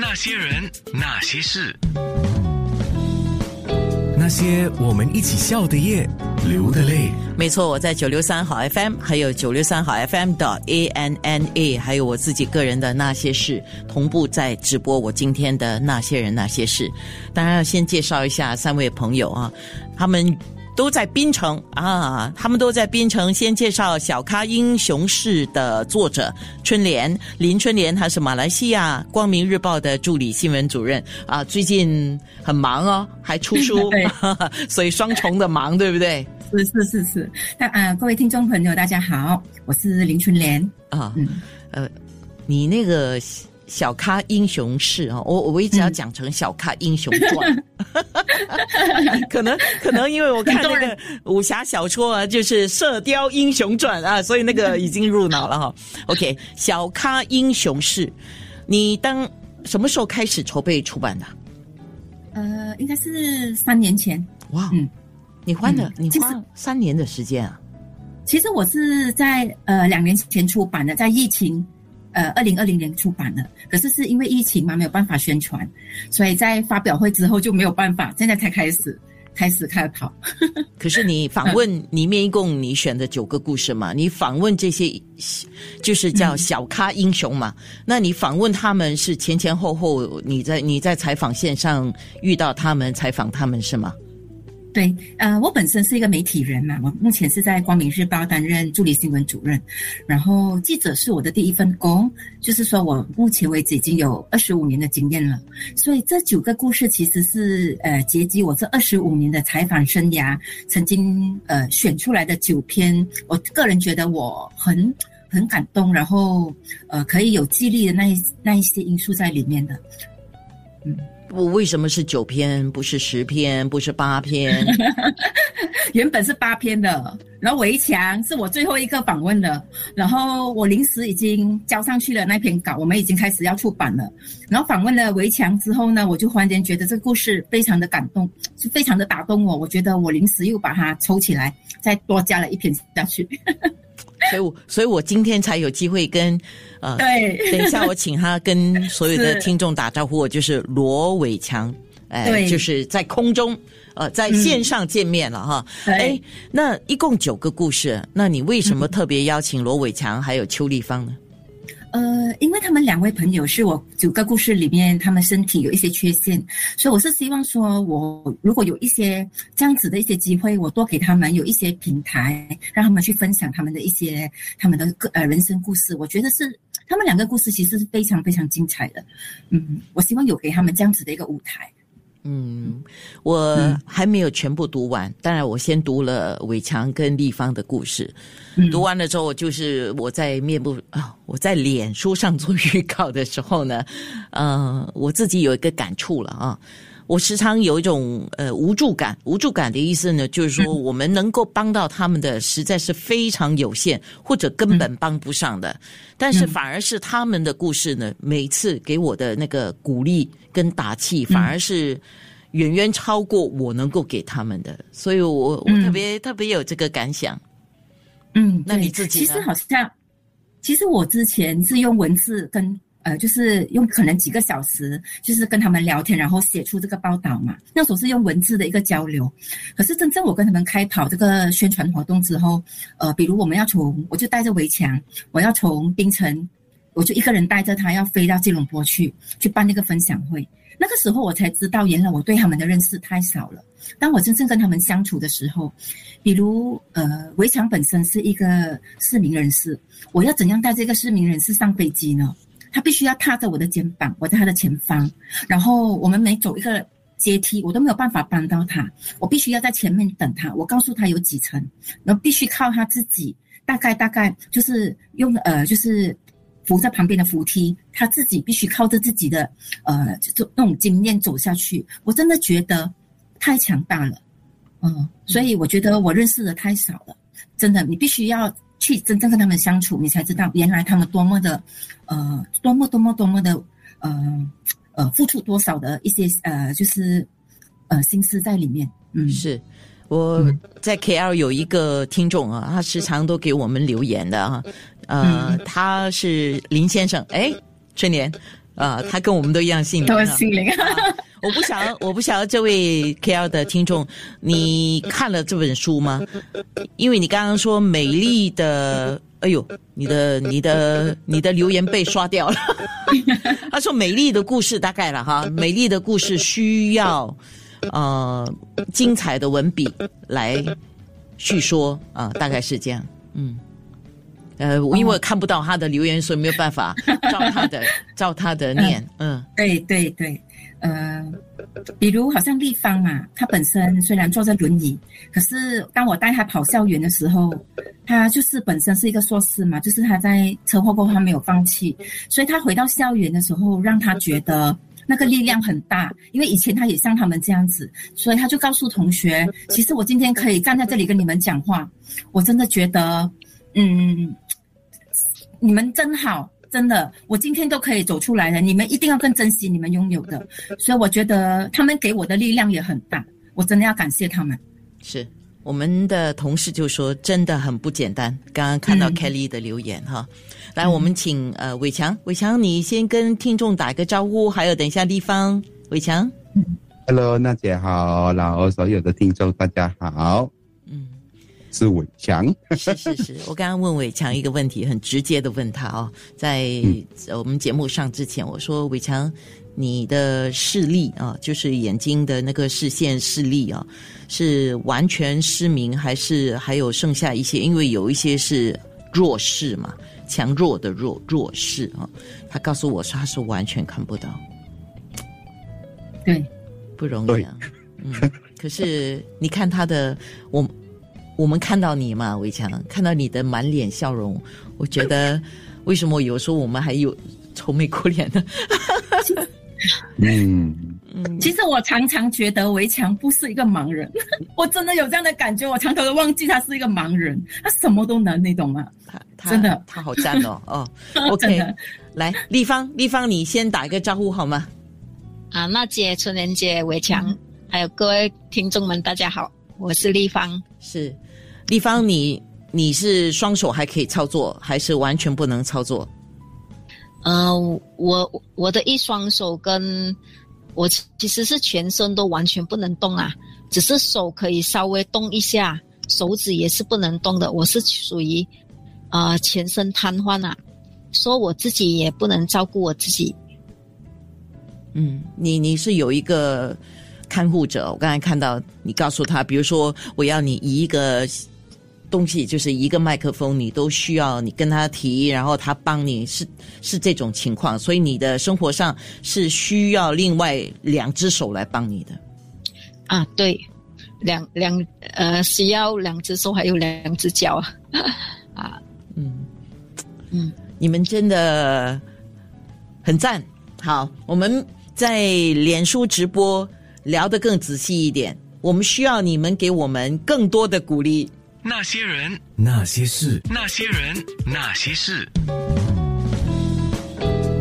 那些人，那些事，那些我们一起笑的夜，流的泪。没错，我在九六三好 FM，还有九六三好 FM 的 A N N A，还有我自己个人的那些事，同步在直播我今天的那些人那些事。当然要先介绍一下三位朋友啊，他们。都在槟城啊，他们都在槟城。先介绍《小咖英雄式》的作者春莲林春莲，他是马来西亚《光明日报》的助理新闻主任啊，最近很忙哦，还出书，所以双重的忙，对不对？是是是是。那啊，各位听众朋友，大家好，我是林春莲啊。嗯呃，你那个。小咖英雄事啊，我我一直要讲成小咖英雄传，可能可能因为我看那个武侠小说啊，就是《射雕英雄传》啊，所以那个已经入脑了哈。OK，小咖英雄事，你当什么时候开始筹备出版的？呃，应该是三年前。哇，嗯，你花了你花三年的时间啊？其实我是在呃两年前出版的，在疫情。呃，二零二零年出版的，可是是因为疫情嘛，没有办法宣传，所以在发表会之后就没有办法，现在才开始开始开跑。可是你访问里面一共你选的九个故事嘛，你访问这些就是叫小咖英雄嘛，那你访问他们是前前后后你在你在采访线上遇到他们采访他们是吗？对，呃，我本身是一个媒体人嘛，我目前是在光明日报担任助理新闻主任，然后记者是我的第一份工，就是说我目前为止已经有二十五年的经验了，所以这九个故事其实是呃结集我这二十五年的采访生涯，曾经呃选出来的九篇，我个人觉得我很很感动，然后呃可以有激励的那一那一些因素在里面的，嗯。我为什么是九篇，不是十篇，不是八篇？原本是八篇的，然后围墙是我最后一个访问的，然后我临时已经交上去了那篇稿，我们已经开始要出版了。然后访问了围墙之后呢，我就忽然间觉得这个故事非常的感动，是非常的打动我。我觉得我临时又把它抽起来，再多加了一篇下去。所以，我所以我今天才有机会跟，呃，对，等一下我请他跟所有的 听众打招呼。我就是罗伟强，哎，就是在空中，呃，在线上见面了哈。哎，那一共九个故事，那你为什么特别邀请罗伟强还有邱立芳呢？呃，因为他们两位朋友是我九个故事里面，他们身体有一些缺陷，所以我是希望说，我如果有一些这样子的一些机会，我多给他们有一些平台，让他们去分享他们的一些他们的个呃人生故事。我觉得是他们两个故事其实是非常非常精彩的，嗯，我希望有给他们这样子的一个舞台。嗯，我还没有全部读完，当然我先读了伟强跟立方的故事。读完了之后，就是我在面部啊，我在脸书上做预告的时候呢，呃，我自己有一个感触了啊。我时常有一种呃无助感，无助感的意思呢，就是说我们能够帮到他们的实在是非常有限，或者根本帮不上的。但是反而是他们的故事呢，每次给我的那个鼓励跟打气，反而是远远超过我能够给他们的。所以我我特别特别有这个感想。嗯，那你自己其实好像，其实我之前是用文字跟。呃，就是用可能几个小时，就是跟他们聊天，然后写出这个报道嘛。那时候是用文字的一个交流。可是真正我跟他们开跑这个宣传活动之后，呃，比如我们要从，我就带着围墙，我要从槟城，我就一个人带着他要飞到吉隆坡去，去办那个分享会。那个时候我才知道，原来我对他们的认识太少了。当我真正跟他们相处的时候，比如呃，围墙本身是一个市民人士，我要怎样带这个市民人士上飞机呢？他必须要踏着我的肩膀，我在他的前方，然后我们每走一个阶梯，我都没有办法帮到他，我必须要在前面等他。我告诉他有几层，然后必须靠他自己，大概大概就是用呃，就是扶在旁边的扶梯，他自己必须靠着自己的呃，就那种经验走下去。我真的觉得太强大了，嗯，所以我觉得我认识的太少了，真的，你必须要。去真正跟他们相处，你才知道原来他们多么的，呃，多么多么多么的，呃，呃，付出多少的一些呃，就是呃心思在里面。嗯，是我在 KL 有一个听众啊，他时常都给我们留言的啊，呃，他是林先生，哎，春年。啊，他跟我们都一样姓林都啊。是心灵。我不晓得，我不晓得这位 KL 的听众，你看了这本书吗？因为你刚刚说美丽的，哎呦，你的你的你的留言被刷掉了。他说美丽的故事大概了哈，美丽的故事需要呃精彩的文笔来叙说啊、大概是这样，嗯。呃，因为我看不到他的留言，所以没有办法照他的 照他的念，嗯对对对，呃，比如好像立方嘛，他本身虽然坐在轮椅，可是当我带他跑校园的时候，他就是本身是一个硕士嘛，就是他在车祸过后他没有放弃，所以他回到校园的时候，让他觉得。那个力量很大，因为以前他也像他们这样子，所以他就告诉同学，其实我今天可以站在这里跟你们讲话，我真的觉得，嗯，你们真好，真的，我今天都可以走出来了，你们一定要更珍惜你们拥有的。所以我觉得他们给我的力量也很大，我真的要感谢他们。是我们的同事就说真的很不简单。刚刚看到嗯 Kelly 的留言哈，来，我们请呃伟强，伟强你先跟听众打个招呼，还有等一下地方，伟强，Hello，娜姐好，然后所有的听众大家好，嗯，是伟强。是是是，我刚刚问伟强一个问题，很直接的问他哦，在呃我们节目上之前，我说伟强，你的视力啊，就是眼睛的那个视线视力啊，是完全失明，还是还有剩下一些？因为有一些是弱视嘛，强弱的弱弱视啊。他告诉我说他是完全看不到，对，不容易啊。嗯，可是你看他的，我我们看到你嘛，伟强，看到你的满脸笑容，我觉得为什么有时候我们还有愁眉苦脸呢？嗯，其实我常常觉得围墙不是一个盲人，我真的有这样的感觉，我常常都忘记他是一个盲人，他什么都能，你懂吗？他他真的他好赞哦哦 真，OK，来，立方立方，你先打一个招呼好吗？啊，娜姐、春莲姐、围墙，还有各位听众们，大家好，我是立方。是，立方你你是双手还可以操作，还是完全不能操作？呃，我我的一双手跟我其其实是全身都完全不能动啊，只是手可以稍微动一下，手指也是不能动的。我是属于呃全身瘫痪啊，说我自己也不能照顾我自己。嗯，你你是有一个看护者，我刚才看到你告诉他，比如说我要你移一个东西，就是一个麦克风，你都需要你跟他提，然后他帮你，是是这种情况，所以你的生活上是需要另外两只手来帮你的。啊，对，两两呃需要两只手还有两只脚啊，啊，嗯嗯，你们真的很赞。好，我们在脸书直播聊得更仔细一点，我们需要你们给我们更多的鼓励。那些人，那些事，那些人，那些事，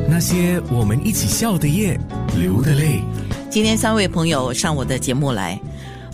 那些我们一起笑的夜，流的泪。今天三位朋友上我的节目来，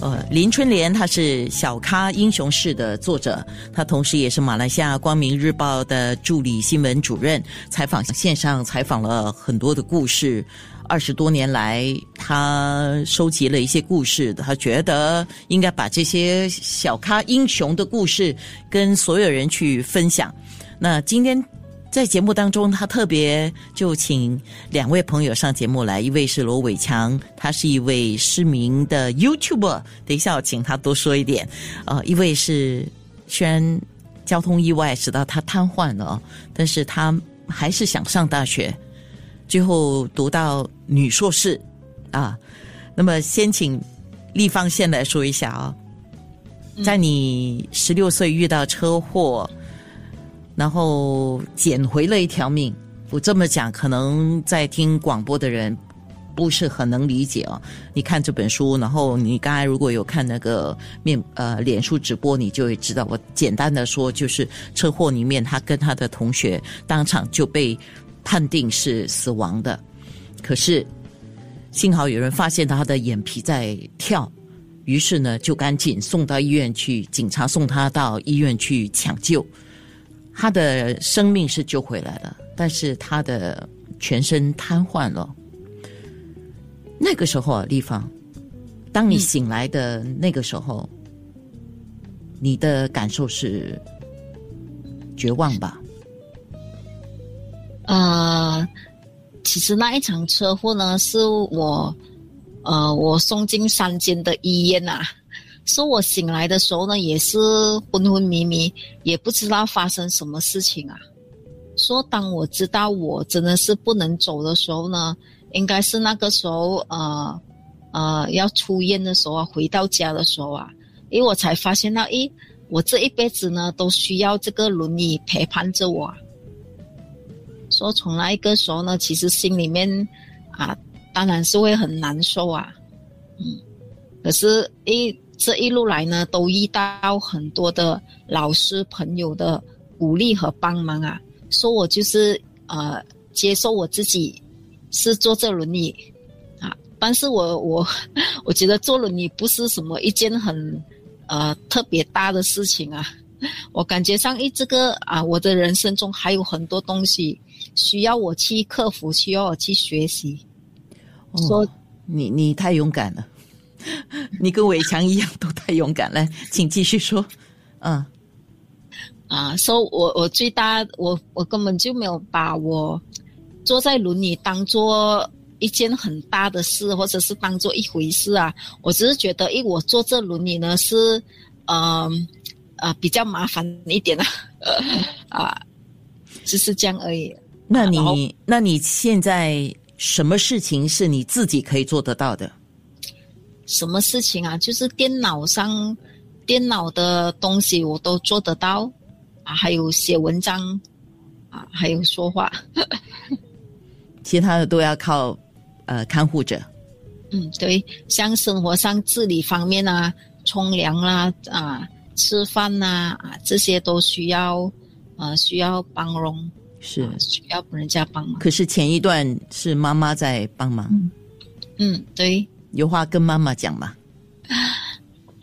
呃，林春莲她是小咖英雄式的作者，她同时也是马来西亚光明日报的助理新闻主任，采访线上采访了很多的故事。二十多年来，他收集了一些故事，他觉得应该把这些小咖英雄的故事跟所有人去分享。那今天在节目当中，他特别就请两位朋友上节目来，一位是罗伟强，他是一位失明的 YouTuber，等一下我请他多说一点。呃，一位是虽然交通意外使到他瘫痪了，但是他还是想上大学，最后读到女硕士啊。那么先请立方先来说一下啊、在你十六岁遇到车祸。然后捡回了一条命。我这么讲，可能在听广播的人不是很能理解哦。你看这本书，然后你刚才如果有看那个面呃脸书直播，你就会知道。我简单的说，就是车祸里面，他跟他的同学当场就被判定是死亡的，可是幸好有人发现他的眼皮在跳。于是呢，就赶紧送到医院去，警察送他到医院去抢救。他的生命是救回来了，但是他的全身瘫痪了。那个时候啊，丽芳，当你醒来的那个时候，你的感受是绝望吧？呃，其实那一场车祸呢，是我呃我送进三间的医院呐、说我醒来的时候呢，也是昏昏迷迷，也不知道发生什么事情啊。说当我知道我真的是不能走的时候呢，应该是那个时候呃呃要出院的时候啊，回到家的时候啊，因为我才发现到，诶，我这一辈子呢都需要这个轮椅陪伴着我。说从那一个时候呢，其实心里面啊，当然是会很难受啊，嗯，可是一这一路来呢，都遇到很多的老师朋友的鼓励和帮忙啊，说我就是呃接受我自己是坐这轮椅啊，但是我我 我觉得坐轮椅不是什么一件很呃特别大的事情啊，我感觉上，诶，这个啊，我的人生中还有很多东西需要我去克服，需要我去学习。说哦，你你太勇敢了，你跟伟强一样都太勇敢了，请继续说。嗯，啊，说我我最大，我我根本就没有把我坐在轮椅当做一件很大的事，或者是当做一回事啊。我只是觉得，诶，我坐这轮椅呢是，嗯呃比较麻烦一点啊，啊，只是这样而已。那你那你现在什么事情是你自己可以做得到的？什么事情啊？就是电脑上电脑的东西我都做得到啊，还有写文章啊，还有说话。其他的都要靠呃看护者。嗯，对，像生活上自理方面啊，冲凉啦啊，吃饭呐啊这些都需要呃需要帮佣，是要人家帮忙。可是前一段是妈妈在帮忙，嗯，对有话跟妈妈讲嘛？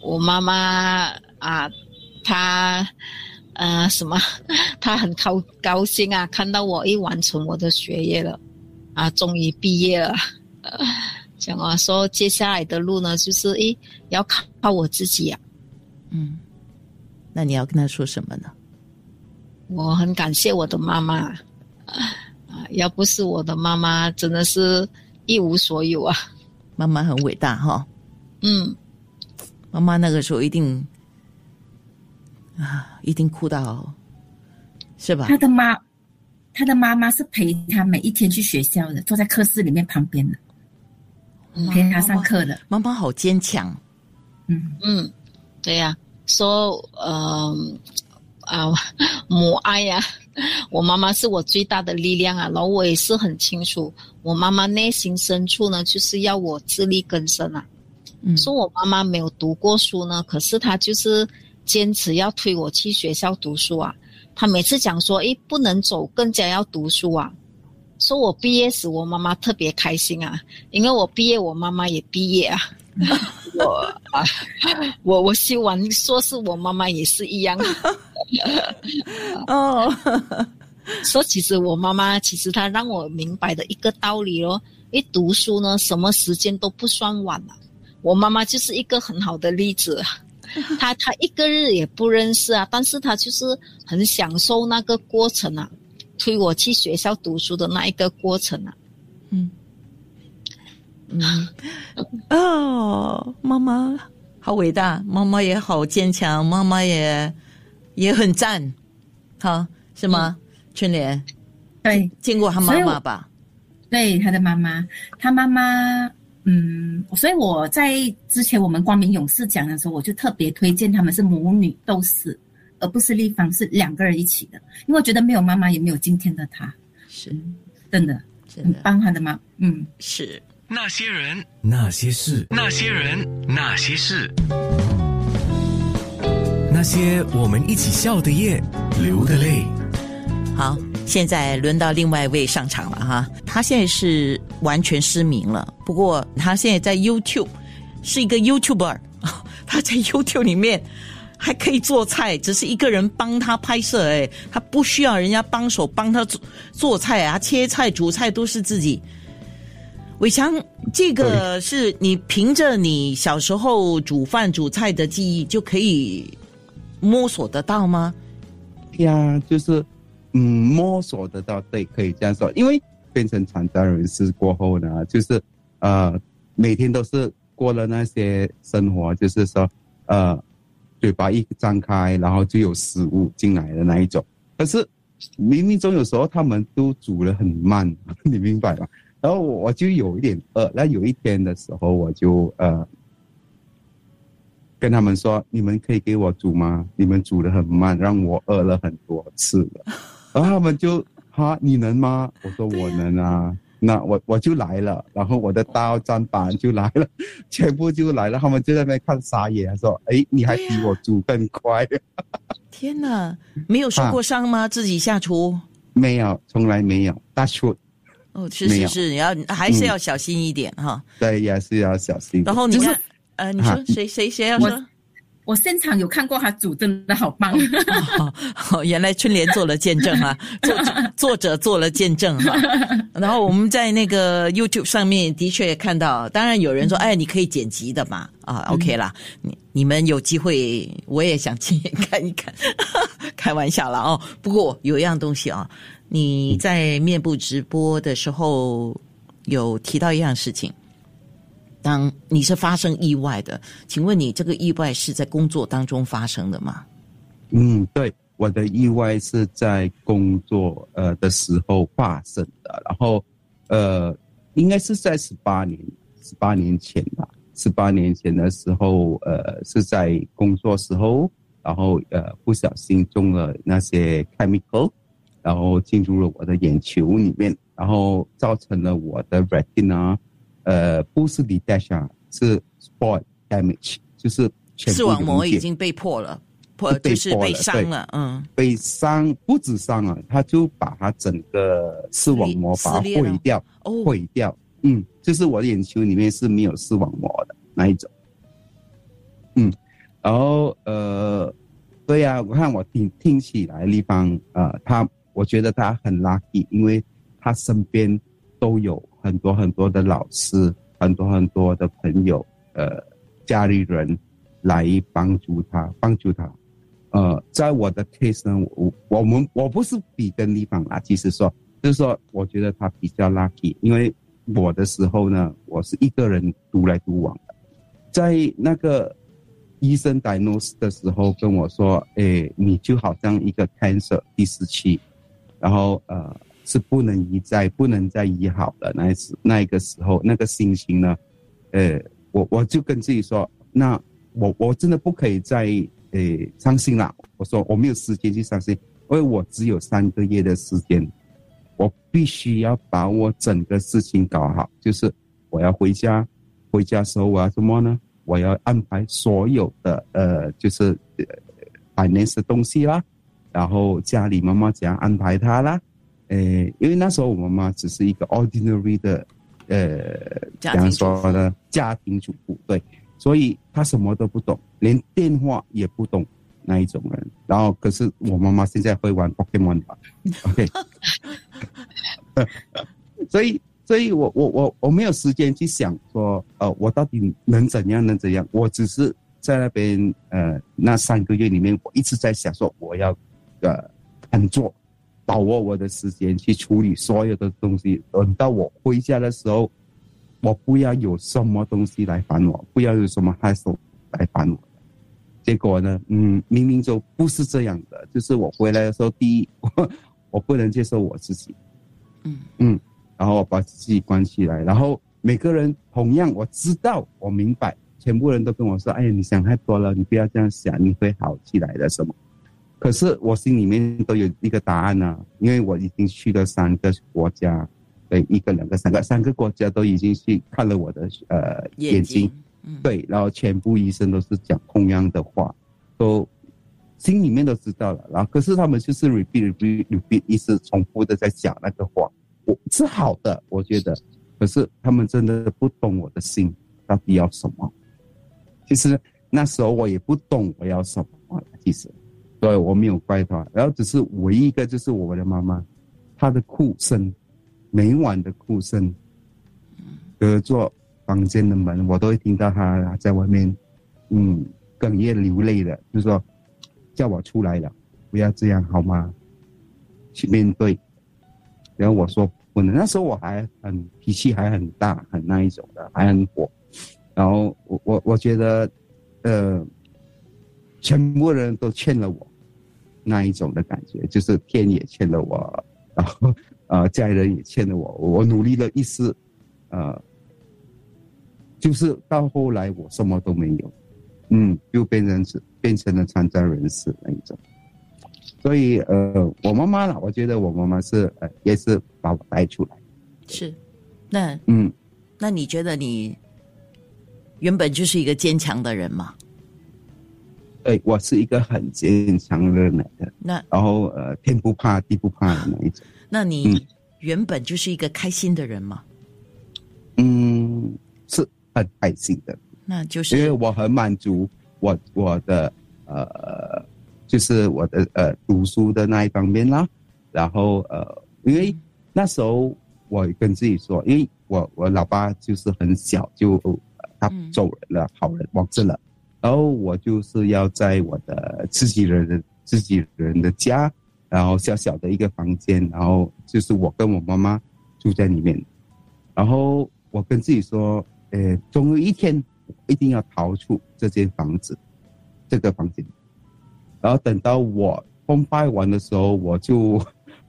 我妈妈啊，她呃什么，她很高高兴啊，看到我一完成我的学业了啊，终于毕业了。讲啊，说接下来的路呢，就是诶，要靠我自己啊。嗯，那你要跟他说什么呢？我很感谢我的妈妈。啊，要不是我的妈妈，真的是一无所有啊。妈妈很伟大哈，嗯，妈妈那个时候一定啊，一定哭到是吧？他的妈，他的妈妈是陪他每一天去学校的，坐在课室里面旁边的，陪他上课的。妈妈好坚强，嗯，嗯，对呀、说呃啊 母爱呀、我妈妈是我最大的力量啊，然后我也是很清楚，我妈妈内心深处呢，就是要我自力更生啊。嗯说我妈妈没有读过书呢，可是她就是坚持要推我去学校读书啊。她每次讲说，诶，不能走，更加要读书啊。说我毕业时，我妈妈特别开心啊，因为我毕业，我妈妈也毕业啊。我啊，我我修完硕士，我妈妈也是一样。哦，说其实我妈妈其实她让我明白的一个道理咯，一读书呢，什么时间都不算晚啊。我妈妈就是一个很好的例子啊。她她一个日也不认识啊，但是她就是很享受那个过程啊，推我去学校读书的那一个过程啊。嗯嗯，哦，妈妈好伟大，妈妈也好坚强，妈妈也也很赞，好是吗？春莲。对。见过他妈妈吧？对，他的妈妈，他妈妈，嗯，所以我在之前我们光明勇士讲的时候，我就特别推荐他们是母女都是，而不是立方是两个人一起的，因为我觉得没有妈妈也没有今天的他，是。真的真的。很棒，他的妈，嗯。是。那些人，那些事，那些人，那些事，那些我们一起笑的夜，流的泪。好。现在轮到另外一位上场了哈，他现在是完全失明了，不过他现在在 YouTube 是一个 YouTuber，他在 YouTube 里面还可以做菜，只是一个人帮他拍摄，哎，他不需要人家帮手帮他做做菜啊，切菜、煮菜都是自己。伟强，这个是你凭着你小时候煮饭煮菜的记忆就可以摸索得到吗？呀，就是嗯，摸索得到，对，可以这样说。因为变成残障人士过后呢，就是呃，每天都是过了那些生活，就是说呃，嘴巴一张开，然后就有食物进来的那一种。可是冥冥中有时候他们都煮的很慢，你明白吗？然后我就有一点饿。那有一天的时候，我就呃跟他们说：“你们可以给我煮吗？你们煮的很慢，让我饿了很多次了。”然后他们就：“哈，你能吗？”我说：“我能啊。”那我我就来了，然后我的刀砧板就来了，全部就来了。他们就在那边看傻眼，说：“哎，你还比我煮更快。”天哪，没有受过伤吗？自己下厨？没有，从来没有。大厨。哦，是是是，你要还是要小心一点哈。对，也是要小心。然后你看，呃，你说谁谁谁要说？我现场有看过他煮，真的好棒。哦，原来春莲做了见证啊，作作者做了见证哈。然后我们在那个 YouTube 上面的确也看到，当然有人说，哎，你可以剪辑的嘛，啊，OK 啦。你你们有机会，我也想亲眼 看一看。开玩笑了哦。不过有一样东西啊。你在面部直播的时候有提到一样事情，当你是发生意外的，请问你这个意外是在工作当中发生的吗？嗯，对，我的意外是在工作呃的时候发生的，然后呃应该是在十八年十八年前吧，十八年前的时候呃是在工作时候，然后呃不小心中了那些 chemical。然后进入了我的眼球里面，然后造成了我的 retina，呃，不是 e a c h 是 spoil damage，就是视网膜已经被破了，破就是被伤了，嗯，被伤不止伤了，他就把他整个视网膜把它毁掉，毁掉，嗯，就是我的眼球里面是没有视网膜的那一种，嗯，然后呃，对呀，我看我听听起来地方，呃，他。我觉得他很 lucky，因为他身边都有很多很多的老师，很多很多的朋友，呃，家里人来帮助他，帮助他。呃，在我的 case 呢，我我们我不是比跟地方啊，其实说就是说，我觉得他比较 lucky，因为我的时候呢，我是一个人独来独往的，在那个医生 diagnose 的时候跟我说，哎，你就好像一个 cancer 第四期。然后呃是不能医再不能再医好了那一次那一个时候那个心情呢，呃我我就跟自己说，那我我真的不可以再呃伤心了。我说我没有时间去伤心，因为我只有三个月的时间，我必须要把我整个事情搞好。就是我要回家，回家时候我要什么呢？我要安排所有的呃就是呃百年的东西啦。然后家里妈妈怎样安排他啦？呃，因为那时候我妈妈只是一个 ordinary 的，呃，怎样说呢？家庭主妇对，所以她什么都不懂，连电话也不懂那一种人。然后可是我妈妈现在会玩 Pokemon 吧？OK，所以所以我我我我没有时间去想说，呃，我到底能怎样能怎样？我只是在那边呃那三个月里面，我一直在想说我要。呃，安坐，把握我的时间去处理所有的东西。等到我回家的时候，我不要有什么东西来烦我，不要有什么害手来烦我。结果呢，嗯，明明就不是这样的。就是我回来的时候，第一，我不能接受我自己，嗯嗯，然后我把自己关起来。然后每个人同样，我知道，我明白，全部人都跟我说：“哎呀，你想太多了，你不要这样想，你会好起来的。”什么？可是我心里面都有一个答案呢，因为我已经去了三个国家，对，一个、两个、三个，三个国家都已经去看了我的呃眼睛，对，然后全部医生都是讲同样的话，都心里面都知道了，然后可是他们就是 repeat repeat repeat 一直重复的在讲那个话，我是好的，我觉得，可是他们真的不懂我的心到底要什么，其实那时候我也不懂我要什么。了，其实，对我没有怪他。然后只是唯一一个就是我的妈妈，她的哭声，每晚的哭声，隔着房间的门，我都会听到她在外面，嗯，哽咽流泪的，就说叫我出来了，不要这样好吗？去面对。然后我说不能，那时候我还很脾气还很大，很那一种的，还很火。然后我我我觉得，呃，全部人都欠了我那一种的感觉，就是天也欠了我，然后呃家人也欠了我。我努力了一世，呃，就是到后来我什么都没有，嗯，就变成是变成了残障人士那一种。所以，呃，我妈妈呢？我觉得我妈妈是，呃，也是把我带出来。是，那，嗯，那你觉得你原本就是一个坚强的人吗？对，我是一个很坚强的人。那，然后，呃，天不怕地不怕的那一种。那你原本就是一个开心的人吗？嗯，是很开心的。那就是因为我很满足我我的呃。就是我的呃读书的那一方面啦，然后呃，因为那时候我跟自己说，因为我我老爸就是很小就他走人了，好人往生了，然后我就是要在我的自己人的自己人的家，然后小小的一个房间，然后就是我跟我妈妈住在里面，然后我跟自己说，呃，总有一天一定要逃出这间房子，这个房间。然后等到我崩坏完的时候，我就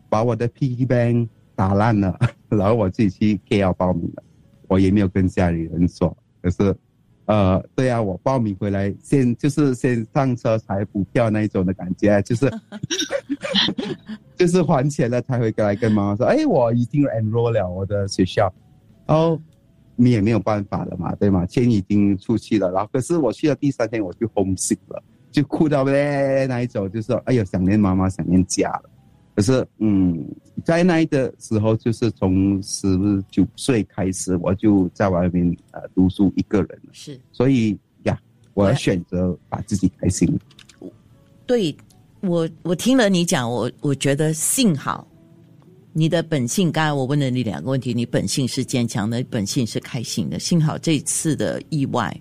把我的 P bank 打烂了，然后我自己去 KL 报名了。我也没有跟家里人说，可是，呃，对啊，我报名回来先就是先上车才补票那一种的感觉，就是 就是还钱了才会过来跟妈妈说，哎，我已经 enroll 了我的学校，然后你也没有办法了嘛，对吗？钱已经出去了，然后可是我去了第三天我就 homesick 了。就哭到嘞那一种，就说哎呦想念妈妈，想念家了。可是嗯，在那一个时候，就是从十九岁开始，我就在外面呃读书一个人了。是，所以呀，我要选择把自己开心。对，我我听了你讲，我我觉得幸好你的本性。刚才我问了你两个问题，你本性是坚强的，本性是开心的。幸好这次的意外，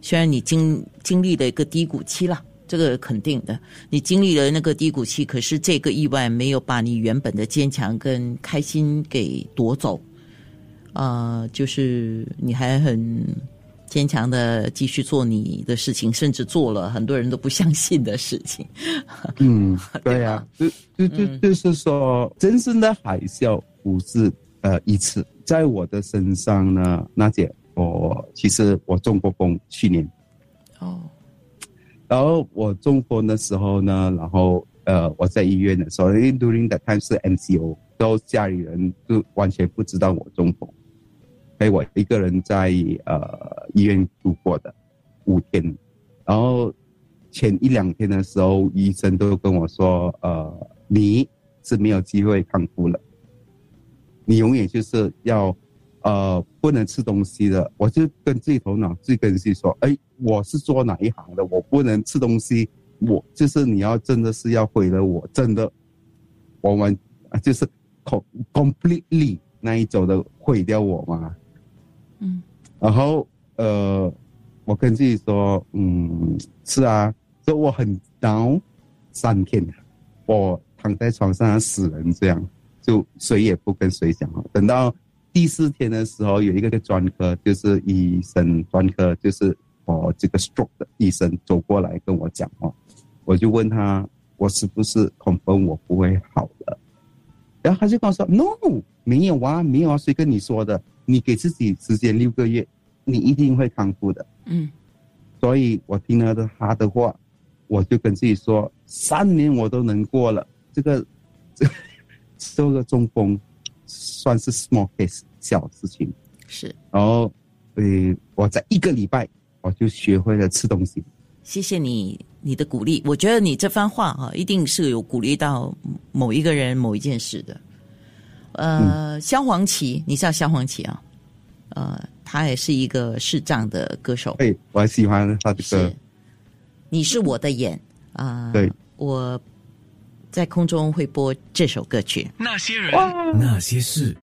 虽然你经经历了一个低谷期了。这个肯定的，你经历了那个低谷期，可是这个意外没有把你原本的坚强跟开心给夺走，啊，就是你还很坚强的继续做你的事情，甚至做了很多人都不相信的事情。嗯，对呀，就就就就是说，真正的海啸不是呃一次，在我的身上呢，娜姐，我其实我中过风，去年。然后我中风的时候呢，然后呃我在医院的时候，因为 during that time 是 MCO，都家里人就完全不知道我中风，陪我一个人在呃医院度过的五天。然后前一两天的时候，医生都跟我说，呃你是没有机会康复了，你永远就是要。呃，不能吃东西的，我就跟自己头脑自己跟自己说，哎，我是做哪一行的？我不能吃东西，我就是你要真的是要毁了我，真的，我们就是 completely 那一种的毁掉我嘛。嗯，然后呃，我跟自己说，嗯，是啊，所以我很 down 三天，我躺在床上死人这样，就谁也不跟谁讲等到。第四天的时候，有一个专科，就是医生专科，就是哦这个 stroke 的医生走过来跟我讲话，我就问他，我是不是恐风我不会好了？然后他就跟我说，no，没有啊，没有啊，谁跟你说的？你给自己时间六个月，你一定会康复的。嗯，所以我听了他的话，我就跟自己说，三年我都能过了，这个这这个中风。算是 small case 小事情，是。然后，呃，我在一个礼拜我就学会了吃东西。谢谢你，你的鼓励。我觉得你这番话哈，一定是有鼓励到某一个人、某一件事的。呃，萧煌奇，你知道萧煌奇啊？呃，他也是一个视障的歌手。对，我还喜欢他的歌。你是我的眼。啊，对，我在空中会播这首歌曲。那些人，那些事。